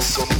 so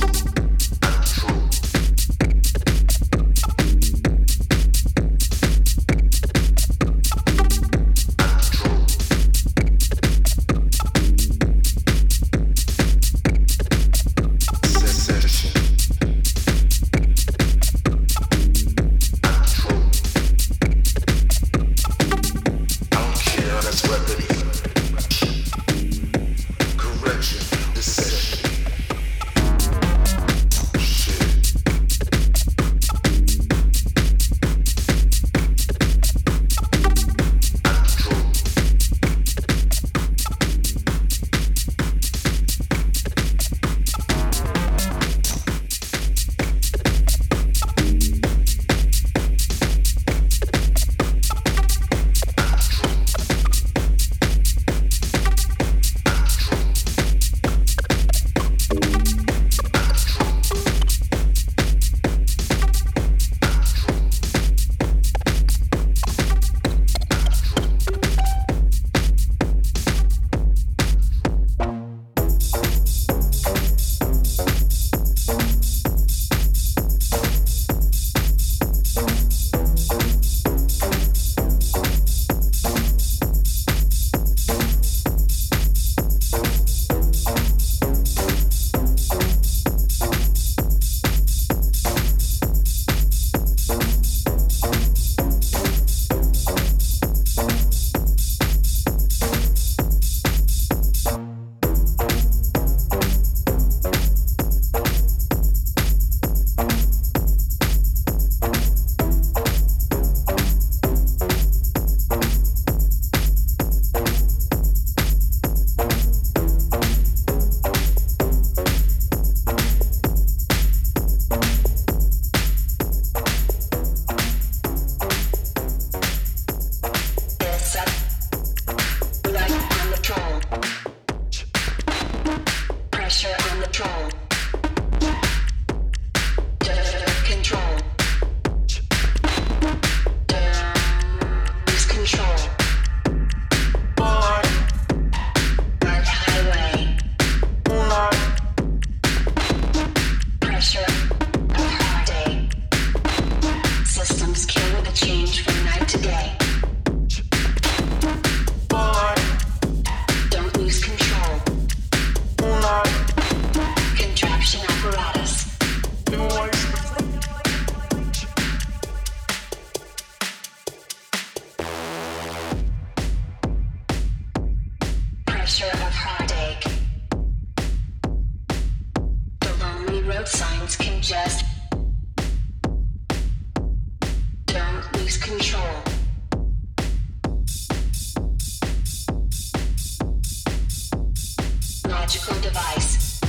Technological device.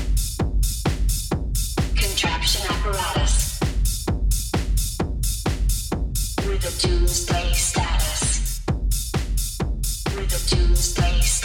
Contraption apparatus. With a doomsday status. With a doomsday status.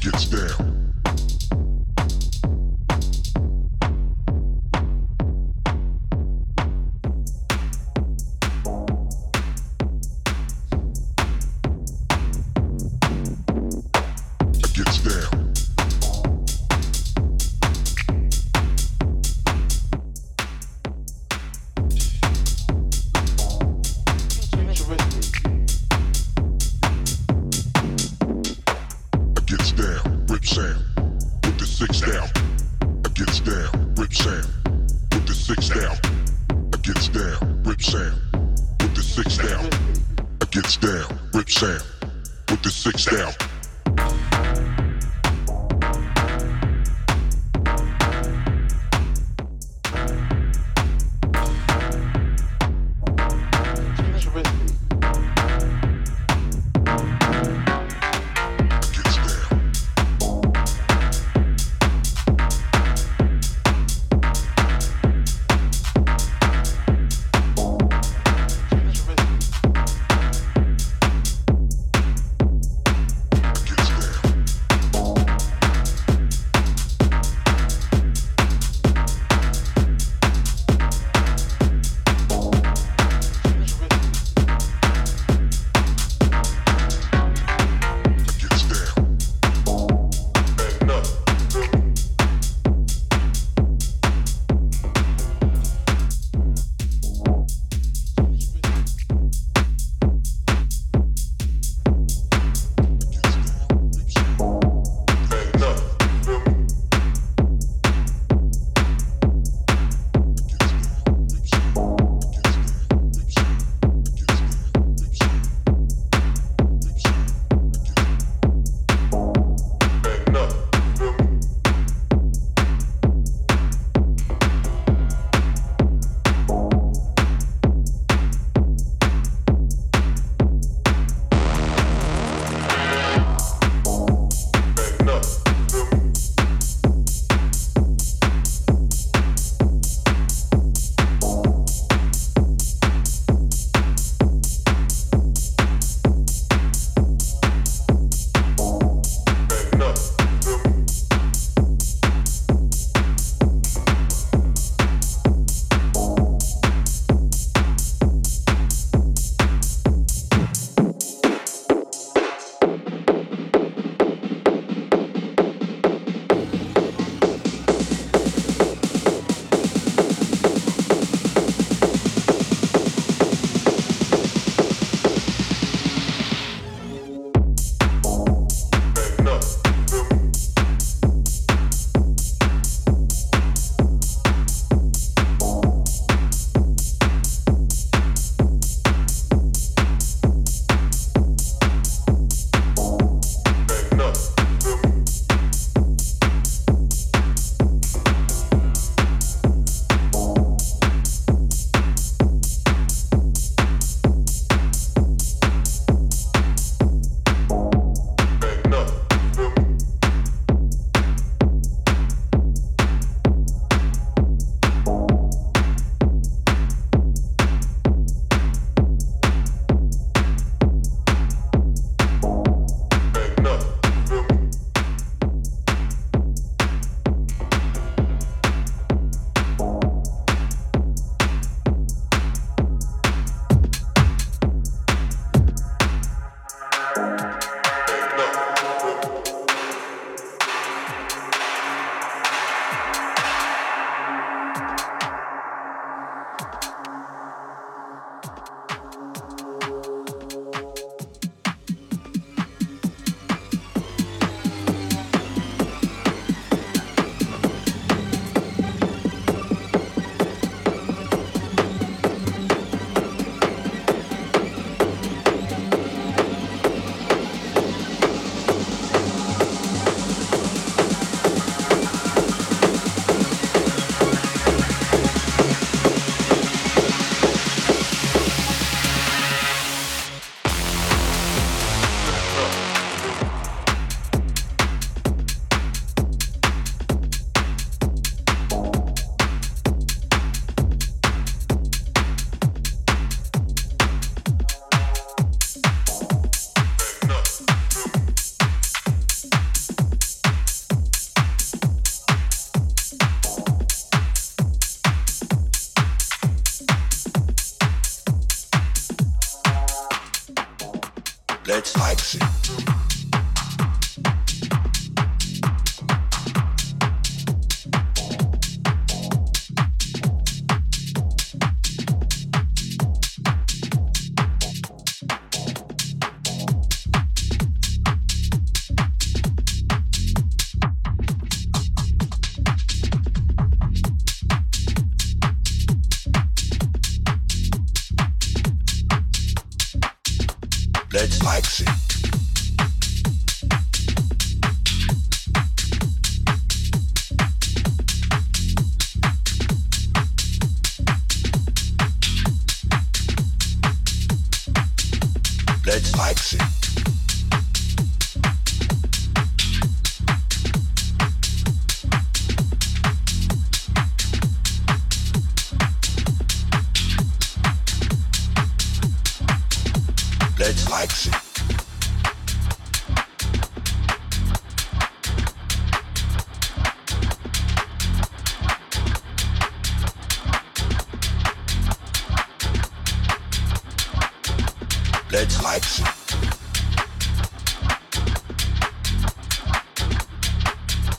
gets down.